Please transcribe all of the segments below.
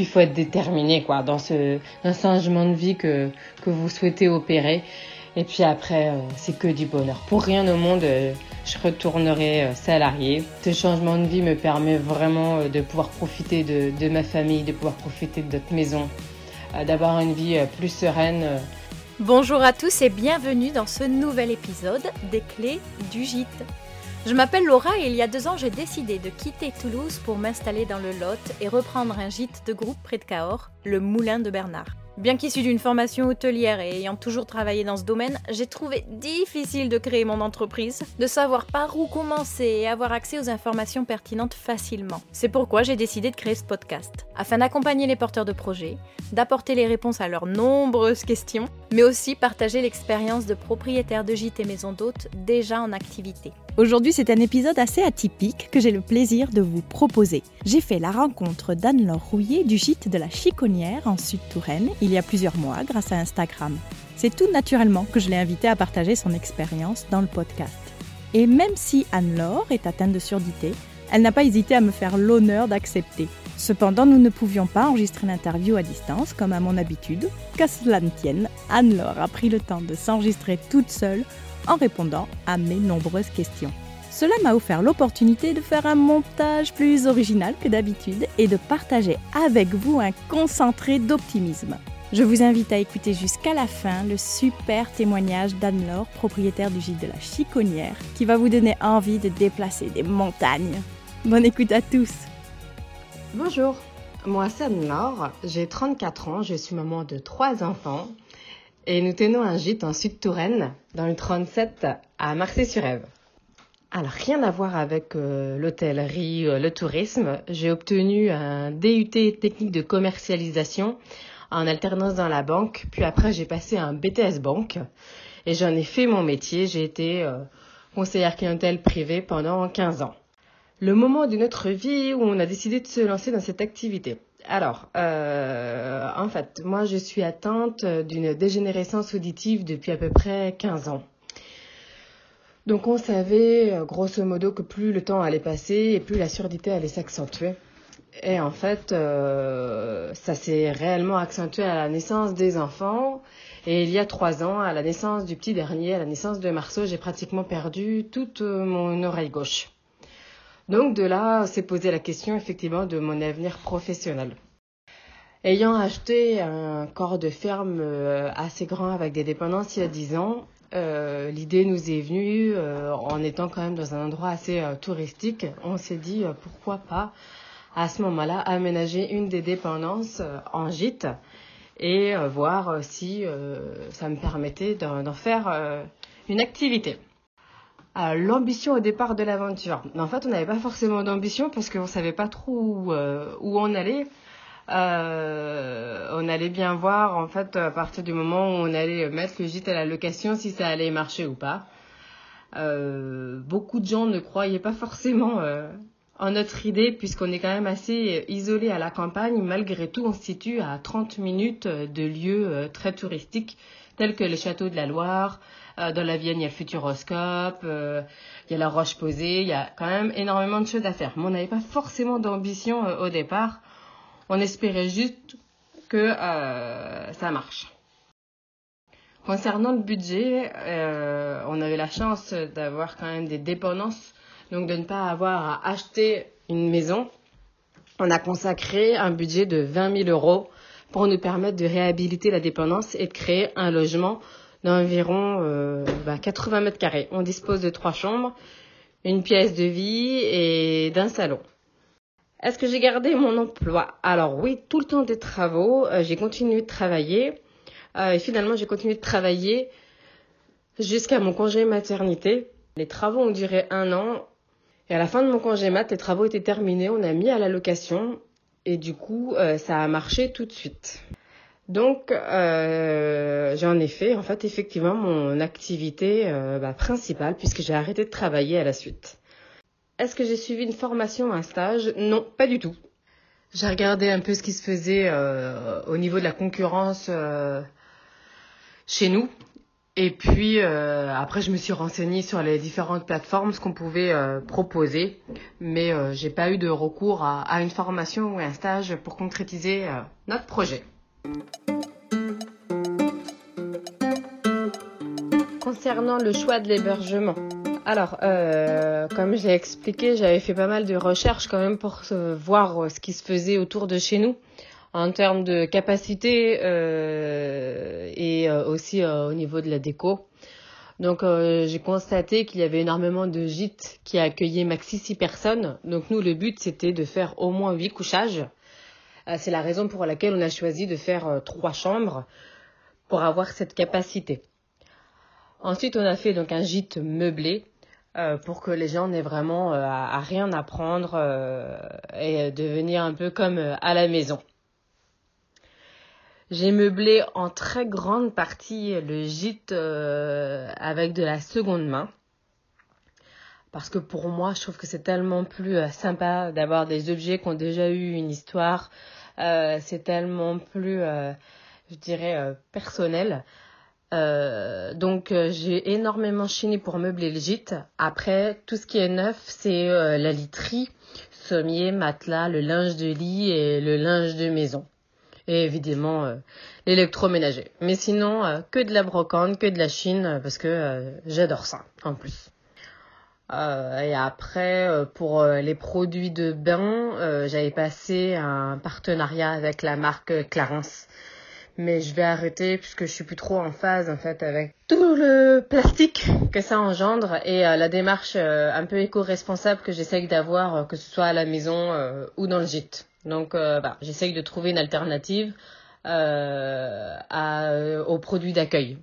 il faut être déterminé quoi dans ce changement de vie que que vous souhaitez opérer. Et puis après, euh, c'est que du bonheur. Pour rien au monde, euh, je retournerai euh, salarié. Ce changement de vie me permet vraiment de pouvoir profiter de, de ma famille, de pouvoir profiter de notre maison, d'avoir une vie plus sereine. Bonjour à tous et bienvenue dans ce nouvel épisode des clés du gîte. Je m'appelle Laura et il y a deux ans j'ai décidé de quitter Toulouse pour m'installer dans le Lot et reprendre un gîte de groupe près de Cahors, le Moulin de Bernard. Bien qu'issue d'une formation hôtelière et ayant toujours travaillé dans ce domaine, j'ai trouvé difficile de créer mon entreprise, de savoir par où commencer et avoir accès aux informations pertinentes facilement. C'est pourquoi j'ai décidé de créer ce podcast, afin d'accompagner les porteurs de projets, d'apporter les réponses à leurs nombreuses questions, mais aussi partager l'expérience de propriétaires de gîtes et maisons d'hôtes déjà en activité. Aujourd'hui, c'est un épisode assez atypique que j'ai le plaisir de vous proposer. J'ai fait la rencontre d'Anne-Laure Rouillet du gîte de la Chiconnière en Sud-Touraine il y a plusieurs mois grâce à Instagram. C'est tout naturellement que je l'ai invitée à partager son expérience dans le podcast. Et même si Anne-Laure est atteinte de surdité, elle n'a pas hésité à me faire l'honneur d'accepter. Cependant, nous ne pouvions pas enregistrer l'interview à distance comme à mon habitude. Qu'à cela ne tienne, Anne-Laure a pris le temps de s'enregistrer toute seule en répondant à mes nombreuses questions. Cela m'a offert l'opportunité de faire un montage plus original que d'habitude et de partager avec vous un concentré d'optimisme. Je vous invite à écouter jusqu'à la fin le super témoignage d'Anne-Laure, propriétaire du gîte de la Chiconnière, qui va vous donner envie de déplacer des montagnes. Bonne écoute à tous Bonjour, moi c'est Anne-Laure, j'ai 34 ans, je suis maman de trois enfants et nous tenons un gîte en Sud-Touraine, dans le 37 à Marseille-sur-Ève. Alors, rien à voir avec euh, l'hôtellerie, euh, le tourisme. J'ai obtenu un DUT technique de commercialisation en alternance dans la banque. Puis après, j'ai passé un BTS banque et j'en ai fait mon métier. J'ai été euh, conseillère clientèle privée pendant 15 ans. Le moment de notre vie où on a décidé de se lancer dans cette activité. Alors, euh, en fait, moi je suis atteinte d'une dégénérescence auditive depuis à peu près 15 ans. Donc on savait euh, grosso modo que plus le temps allait passer et plus la surdité allait s'accentuer. Et en fait, euh, ça s'est réellement accentué à la naissance des enfants. Et il y a trois ans, à la naissance du petit dernier, à la naissance de Marceau, j'ai pratiquement perdu toute mon oreille gauche. Donc de là s'est posé la question effectivement de mon avenir professionnel. Ayant acheté un corps de ferme euh, assez grand avec des dépendances il y a 10 ans, euh, l'idée nous est venue euh, en étant quand même dans un endroit assez touristique. On s'est dit pourquoi pas à ce moment-là aménager une des dépendances en gîte et voir si ça me permettait d'en faire une activité l'ambition au départ de l'aventure. En fait, on n'avait pas forcément d'ambition parce qu'on ne savait pas trop où, euh, on allait. Euh, on allait bien voir, en fait, à partir du moment où on allait mettre le gîte à la location, si ça allait marcher ou pas. Euh, beaucoup de gens ne croyaient pas forcément en notre idée, puisqu'on est quand même assez isolé à la campagne. Malgré tout, on se situe à 30 minutes de lieux très touristiques, tels que les châteaux de la Loire, dans la Vienne, il y a le Futuroscope, euh, il y a la Roche Posée, il y a quand même énormément de choses à faire. Mais on n'avait pas forcément d'ambition euh, au départ. On espérait juste que ça marche. Concernant le budget, on avait la chance d'avoir quand même des dépendances, donc de ne pas avoir à acheter une maison. On a consacré un budget de 20 000 euros pour nous permettre de réhabiliter la dépendance et de créer un logement d'environ euh, 80 bah, mètres carrés. On dispose de trois chambres, une pièce de vie et d'un salon. Est-ce que j'ai gardé mon emploi? Alors oui, tout le temps des travaux, euh, j'ai continué de travailler. Euh, et finalement, j'ai continué de travailler jusqu'à mon congé maternité. Les travaux ont duré un an. Et à la fin de mon congé mat, les travaux étaient terminés. On a mis à la location. Et du coup, euh, ça a marché tout de suite. Donc, euh, j'en ai en fait effectivement mon activité euh, bah, principale puisque j'ai arrêté de travailler à la suite. Est-ce que j'ai suivi une formation, un stage? Non, pas du tout. J'ai regardé un peu ce qui se faisait euh, au niveau de la concurrence chez nous Et puis après, je me suis renseignée sur les différentes plateformes, ce qu'on pouvait proposer, mais j'ai pas eu de recours à, à, une formation ou un stage pour concrétiser notre projet. Concernant le choix de l'hébergement, alors, euh, comme je l'ai expliqué, j'avais fait pas mal de recherches quand même pour voir euh, ce qui se faisait autour de chez nous en termes de capacité euh, et aussi au niveau de la déco. Donc j'ai constaté qu'il y avait énormément de gîtes qui accueillaient maxi 6 personnes. Donc nous, le but, c'était de faire au moins 8 couchages. C'est la raison pour laquelle on a choisi de faire trois chambres pour avoir cette capacité. Ensuite, on a fait donc un gîte meublé euh, pour que les gens n'aient vraiment euh, à, rien apprendre euh, et devenir un peu comme à la maison. J'ai meublé en très grande partie le gîte avec de la seconde main. Parce que pour moi, je trouve que c'est tellement plus sympa d'avoir des objets qui ont déjà eu une histoire. c'est tellement plus, je dirais, personnel. Euh, donc euh, j'ai énormément chiné pour meubler le gîte. Après, tout ce qui est neuf, c'est euh, la literie, sommier, matelas, le linge de lit et le linge de maison. Et évidemment l'électroménager. Mais sinon, que de la brocante, que de la chine, parce que j'adore ça en plus. Et après, pour les produits de bain, j'avais passé un partenariat avec la marque Clarence mais je vais arrêter puisque je suis plus trop en phase en fait avec tout le plastique que ça engendre et euh, la démarche euh, un peu éco-responsable que j'essaye d'avoir euh, que ce soit à la maison ou dans le gîte. Donc j'essaye de trouver une alternative aux produits d'accueil.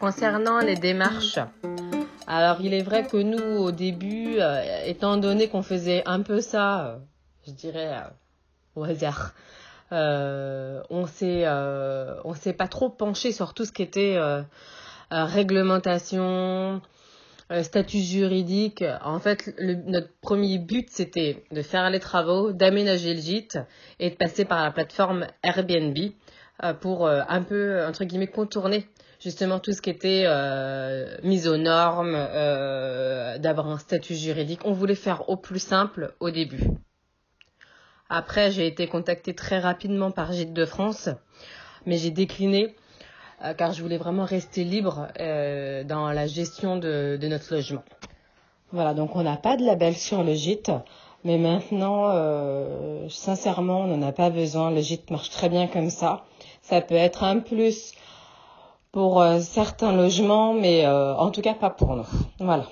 Concernant les démarches, alors il est vrai que nous au début, étant donné qu'on faisait un peu ça je dirais, euh, au hasard. Euh, on s'est euh, on s'est pas trop penché sur tout ce qui était réglementation, statut juridique. En fait, notre premier but, c'était de faire les travaux, d'aménager le gîte et de passer par la plateforme Airbnb pour un peu, entre guillemets, contourner justement tout ce qui était mise aux normes, d'avoir un statut juridique. On voulait faire au plus simple au début. Après, j'ai été contactée très rapidement par Gîte de France, mais j'ai décliné euh, car je voulais vraiment rester libre euh, dans la gestion de, notre logement. Voilà, donc on n'a pas de label sur le gîte, mais maintenant, euh, sincèrement, on n'en a pas besoin. Le gîte marche très bien comme ça. Ça peut être un plus pour certains logements, mais en tout cas pas pour nous. Voilà.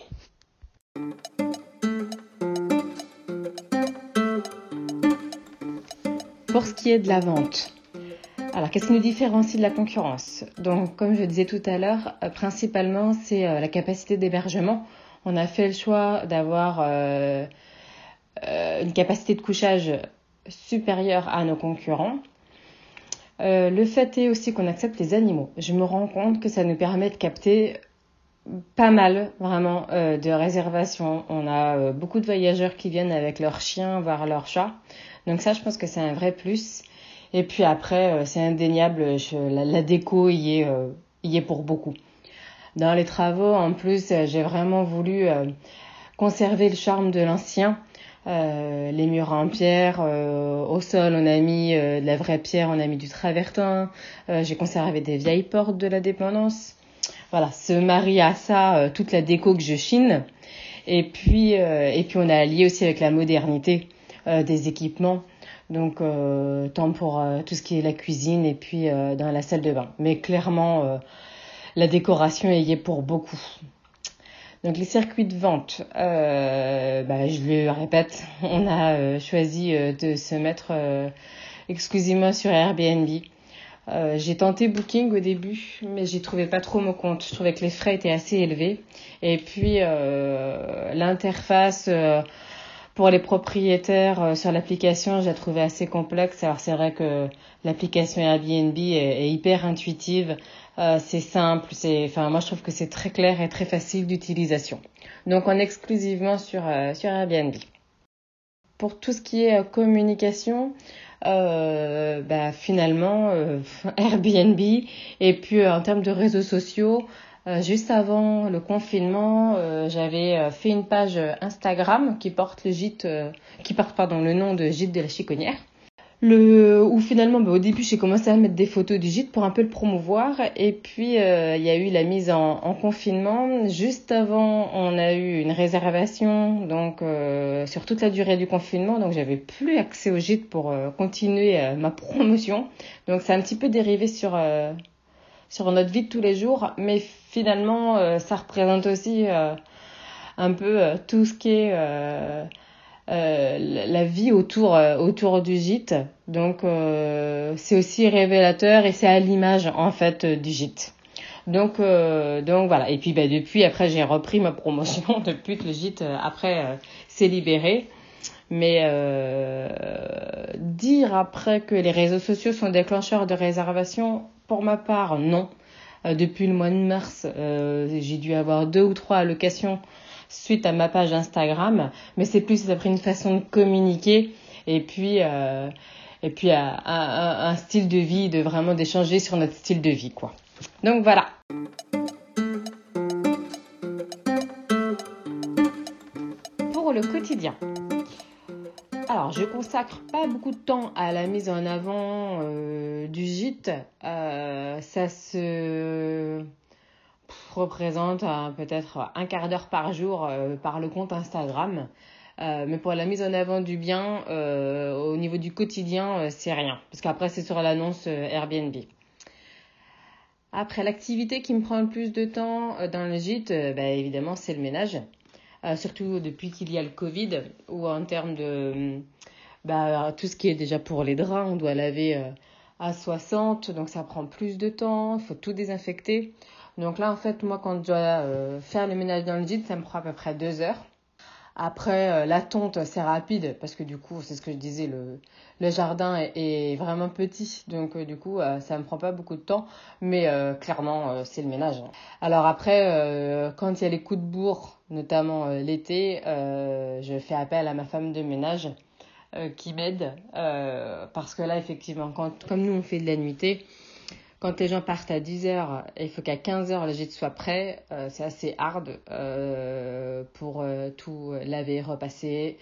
Pour ce qui est de la vente, alors qu'est-ce qui nous différencie de la concurrence? Donc, comme je disais tout à l'heure, euh, principalement c'est euh, la capacité d'hébergement. On a fait le choix d'avoir euh, une capacité de couchage supérieure à nos concurrents. Le fait est aussi qu'on accepte les animaux. Je me rends compte que ça nous permet de capter pas mal vraiment de réservations. On a beaucoup de voyageurs qui viennent avec leurs chiens, voire leurs chats. Donc ça, je pense que c'est un vrai plus. Et puis après, euh, c'est indéniable, la, déco y est, euh, y est pour beaucoup. Dans les travaux, en plus, euh, j'ai vraiment voulu conserver le charme de l'ancien. Les murs en pierre, au sol on a mis de la vraie pierre, on a mis du travertin, j'ai conservé des vieilles portes de la dépendance. Voilà, se marie à ça toute la déco que je chine. Et puis, et puis on a allié aussi avec la modernité. Euh, des équipements. Donc, euh, tant pour euh, tout ce qui est la cuisine et puis dans la salle de bain. Mais clairement, la décoration est pour beaucoup. Donc les circuits de vente, bah, je le répète, on a choisi de se mettre exclusivement sur Airbnb. j'ai tenté Booking au début, mais j'y trouvais pas trop mon compte. Je trouvais que les frais étaient assez élevés. Et puis l'interface pour les propriétaires euh, sur l'application, j'ai trouvé assez complexe. Alors c'est vrai que l'application Airbnb est, hyper intuitive, euh, c'est simple, c'est, enfin moi je trouve que c'est très clair et très facile d'utilisation. Donc on est exclusivement sur euh, sur Airbnb. Pour tout ce qui est communication, bah, finalement Airbnb et puis en termes de réseaux sociaux, juste avant le confinement, j'avais fait une page Instagram qui porte le gîte, qui porte pardon le nom de gîte de la Chiconnière. Le où finalement bah, au début j'ai commencé à mettre des photos du gîte pour un peu le promouvoir. Et puis euh, il y a eu la mise en, en, confinement. Juste avant on a eu une réservation donc euh, sur toute la durée du confinement. Donc j'avais plus accès au gîte pour euh, continuer ma promotion. Donc c'est un petit peu dérivé sur sur notre vie de tous les jours mais finalement ça représente aussi un peu tout ce qui est euh, la vie autour euh, autour du gîte. Donc euh, c'est aussi révélateur et c'est à l'image en fait du gîte. Donc donc voilà et puis bah, depuis après j'ai repris ma promotion depuis que le gîte après s'est libéré. Mais dire après que les réseaux sociaux sont déclencheurs de réservation, pour ma part, non. depuis le mois de mars, j'ai dû avoir deux ou trois allocations suite à ma page Instagram, mais c'est plus après une façon de communiquer et puis euh, et puis un, style de vie, de vraiment d'échanger sur notre style de vie quoi. Donc voilà. Pour le quotidien. Je consacre pas beaucoup de temps à la mise en avant euh, du gîte. Euh, ça se représente euh, peut-être un quart d'heure par jour par le compte Instagram. Mais pour la mise en avant du bien, au niveau du quotidien, c'est rien. Parce qu'après, c'est sur l'annonce Airbnb. Après, l'activité qui me prend le plus de temps dans le gîte, bah, évidemment, c'est le ménage. Surtout depuis qu'il y a le Covid, ou en termes de bah, tout ce qui est déjà pour les draps, on doit laver à 60, donc ça prend plus de temps, il faut tout désinfecter. Donc là, en fait, moi, quand je dois euh, faire le ménage dans le gîte, ça me prend à peu près deux heures. Après, euh, la tonte, c'est rapide parce que du coup, c'est ce que je disais, le, le jardin est, vraiment petit. Donc, euh, du coup, ça me prend pas beaucoup de temps. Mais clairement, c'est le ménage. Alors après, quand il y a les coups de bourre, notamment l'été, je fais appel à ma femme de ménage qui m'aide. parce que là, effectivement, quand, comme nous, on fait de la nuitée, quand les gens partent à 10h, il faut qu'à 15h le gîte soit prêt. Euh, c'est assez hard euh, pour euh, tout laver, repasser,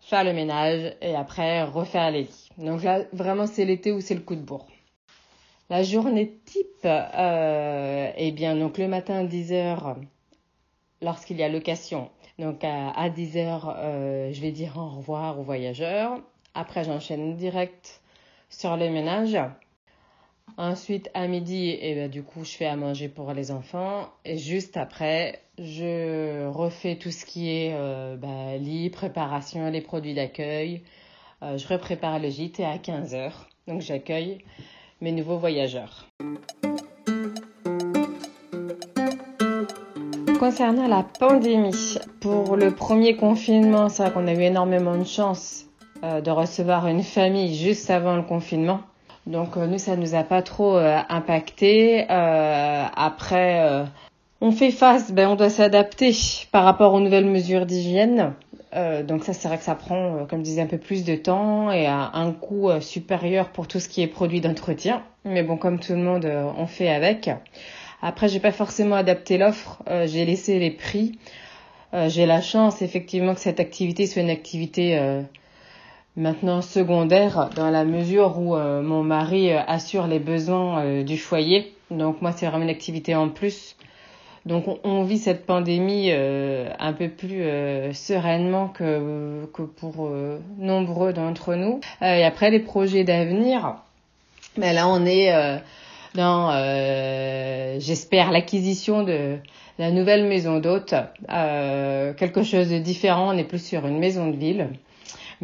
faire le ménage et après refaire les lits. Donc là, vraiment, c'est l'été où c'est le coup de bourre. La journée type, eh bien, donc le matin à 10h, lorsqu'il y a location, donc à, à 10h, je vais dire au revoir aux voyageurs. Après, j'enchaîne direct sur le ménage. Ensuite, à midi, eh ben, du coup, je fais à manger pour les enfants. Et juste après, je refais tout ce qui est euh, bah, lit, préparation, les produits d'accueil. Euh, je reprépare le gîte et à 15h, donc j'accueille mes nouveaux voyageurs. Concernant la pandémie, pour le premier confinement, c'est vrai qu'on a eu énormément de chance euh, de recevoir une famille juste avant le confinement. Donc euh, nous, ça nous a pas trop euh, impacté. Euh, après, on fait face, ben on doit s'adapter par rapport aux nouvelles mesures d'hygiène. donc ça, c'est vrai que ça prend, comme je disais, un peu plus de temps et à un coût supérieur pour tout ce qui est produit d'entretien. Mais bon, comme tout le monde, on fait avec. Après, j'ai pas forcément adapté l'offre. j'ai laissé les prix. j'ai la chance, effectivement, que cette activité soit une activité maintenant secondaire dans la mesure où euh, mon mari euh, assure les besoins euh, du foyer. Donc moi, c'est vraiment une activité en plus. Donc on, vit cette pandémie un peu plus sereinement que, que pour nombreux d'entre nous. et après les projets d'avenir, ben là on est dans, j'espère, l'acquisition de la nouvelle maison d'hôte. quelque chose de différent, on n'est plus sur une maison de ville.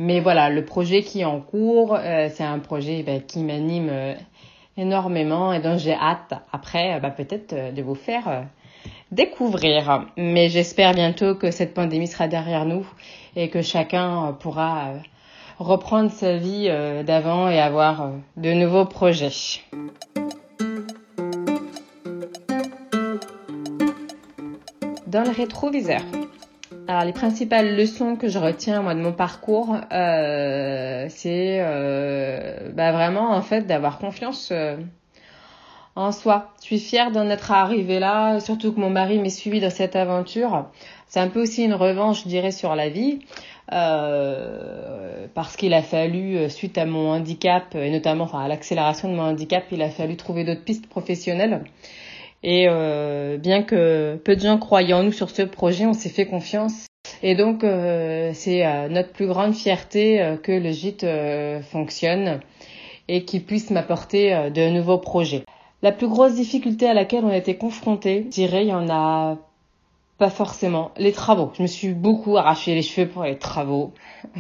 Mais voilà, le projet qui est en cours, euh, c'est un projet bah, qui m'anime euh, énormément et dont j'ai hâte après euh, bah, peut-être de vous faire découvrir. Mais j'espère bientôt que cette pandémie sera derrière nous et que chacun pourra reprendre sa vie d'avant et avoir de nouveaux projets. Dans le rétroviseur. Alors les principales leçons que je retiens moi de mon parcours, euh, c'est euh, bah, vraiment en fait d'avoir confiance euh, en soi. Je suis fière d'en être arrivée là, surtout que mon mari m'ait suivi dans cette aventure. C'est un peu aussi une revanche, je dirais, sur la vie. Euh, parce qu'il a fallu, euh, suite à mon handicap, et notamment enfin, à l'accélération de mon handicap, il a fallu trouver d'autres pistes professionnelles. Et euh, bien que peu de gens croyaient en nous sur ce projet, on s'est fait confiance. Et donc, euh, c'est euh, notre plus grande fierté euh, que le gîte fonctionne et qu'il puisse m'apporter de nouveaux projets. La plus grosse difficulté à laquelle on a été confronté, je dirais, il y en a pas forcément. Les travaux. Je me suis beaucoup arraché les cheveux pour les travaux.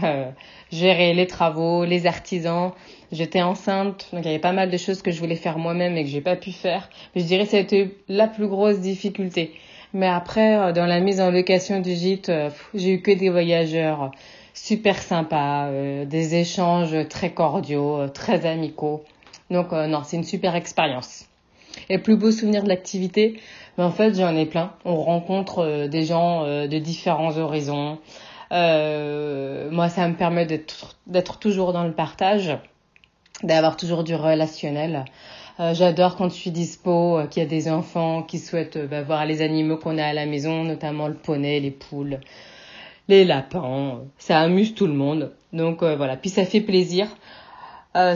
Euh, gérer les travaux, les artisans. J'étais enceinte, donc il y avait pas mal de choses que je voulais faire moi-même et que j'ai pas pu faire. Je dirais que ça a été la plus grosse difficulté. Mais après, euh, dans la mise en location du gîte, euh, j'ai eu que des voyageurs super sympas, des échanges très cordiaux, très amicaux. Donc non, c'est une super expérience. Et plus beau souvenir de l'activité, mais en fait, j'en ai plein. On rencontre euh, des gens euh, de différents horizons. Euh, moi, ça me permet d'être toujours dans le partage, d'avoir toujours du relationnel. J'adore quand je suis dispo, qu'il y a des enfants qui souhaitent bah, voir les animaux qu'on a à la maison, notamment le poney, les poules, les lapins. Ça amuse tout le monde. Donc voilà, puis ça fait plaisir.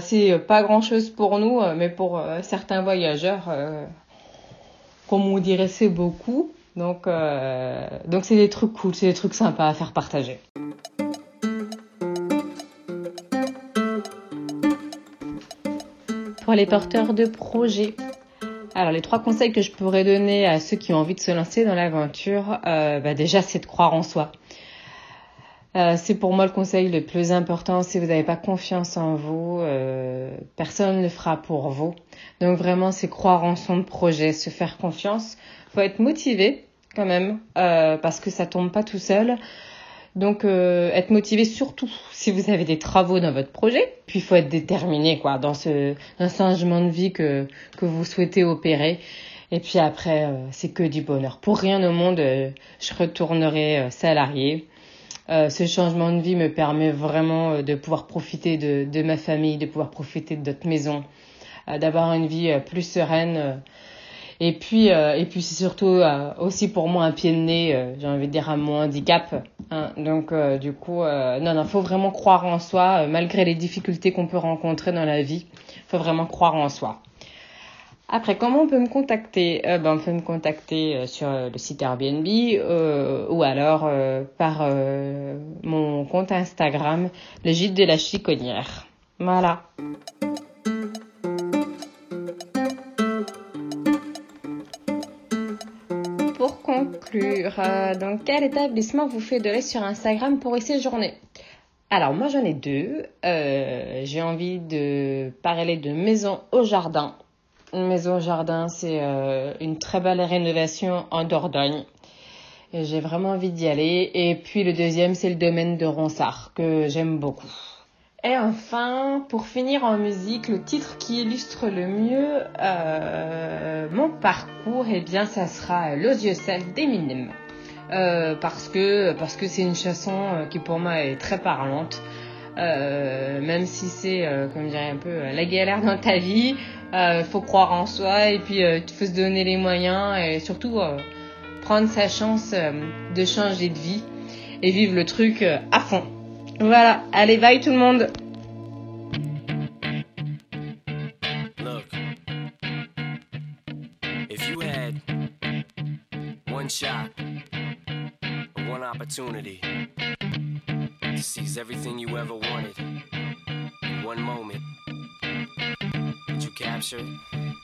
c'est pas grand chose pour nous, mais pour certains voyageurs, comme on dirait, c'est beaucoup. Donc, euh, donc c'est des trucs cool, c'est des trucs sympas à faire partager. Pour les porteurs de projets, alors les trois conseils que je pourrais donner à ceux qui ont envie de se lancer dans l'aventure, euh, bah déjà c'est de croire en soi. Euh, c'est pour moi le conseil le plus important. Si vous n'avez pas confiance en vous, euh, personne ne le fera pour vous. Donc vraiment, c'est croire en son projet, se faire confiance. Faut être motivé quand même, euh, parce que ça tombe pas tout seul. Donc euh, être motivé surtout si vous avez des travaux dans votre projet. Puis il faut être déterminé quoi dans ce dans ce changement de vie que que vous souhaitez opérer. Et puis après, euh, c'est que du bonheur. Pour rien au monde, je retournerai salarié. Euh, ce changement de vie me permet vraiment euh, de pouvoir profiter de, de, ma famille, de pouvoir profiter de notre maison, euh, d'avoir une vie euh, plus sereine. et puis, et puis c'est surtout aussi pour moi un pied de nez, j'ai envie de dire à mon handicap. Hein. Donc du coup, non, non, faut vraiment croire en soi, malgré les difficultés qu'on peut rencontrer dans la vie. Faut vraiment croire en soi. Après, comment on peut me contacter? Euh, ben, On peut me contacter euh, sur le site Airbnb euh, ou alors euh, par euh, mon compte Instagram, le gîte de la chiconnière. Voilà. Pour conclure, euh, quel établissement vous fédérez sur Instagram pour y séjourner? Alors moi j'en ai deux. J'ai envie de parler de maison au jardin maison jardin, c'est euh, une très belle rénovation en Dordogne. J'ai vraiment envie d'y aller. Et puis le deuxième, c'est le domaine de Ronsard, que j'aime beaucoup. Et enfin, pour finir en musique, le titre qui illustre le mieux euh, mon parcours, eh bien, ça sera Los Yeux d'Eminem. Euh, parce que parce que c'est une chanson qui pour moi est très parlante. Euh, même si c'est, euh, comme dirais un peu, euh, la galère dans ta vie, euh, faut croire en soi et puis faut se donner les moyens et surtout prendre sa chance de changer de vie et vivre le truc à fond. Voilà, allez bye tout le monde. Shot, one opportunity seize everything you ever wanted in one moment, did you capture it?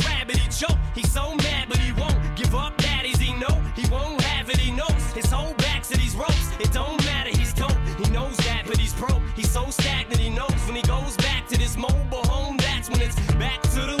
choke. He's so mad, but he won't give up. Daddies, he know he won't have it. He knows his whole back to these ropes. It don't matter. He's dope. He knows that, but he's broke. He's so stagnant. He knows when he goes back to this mobile home. That's when it's back to the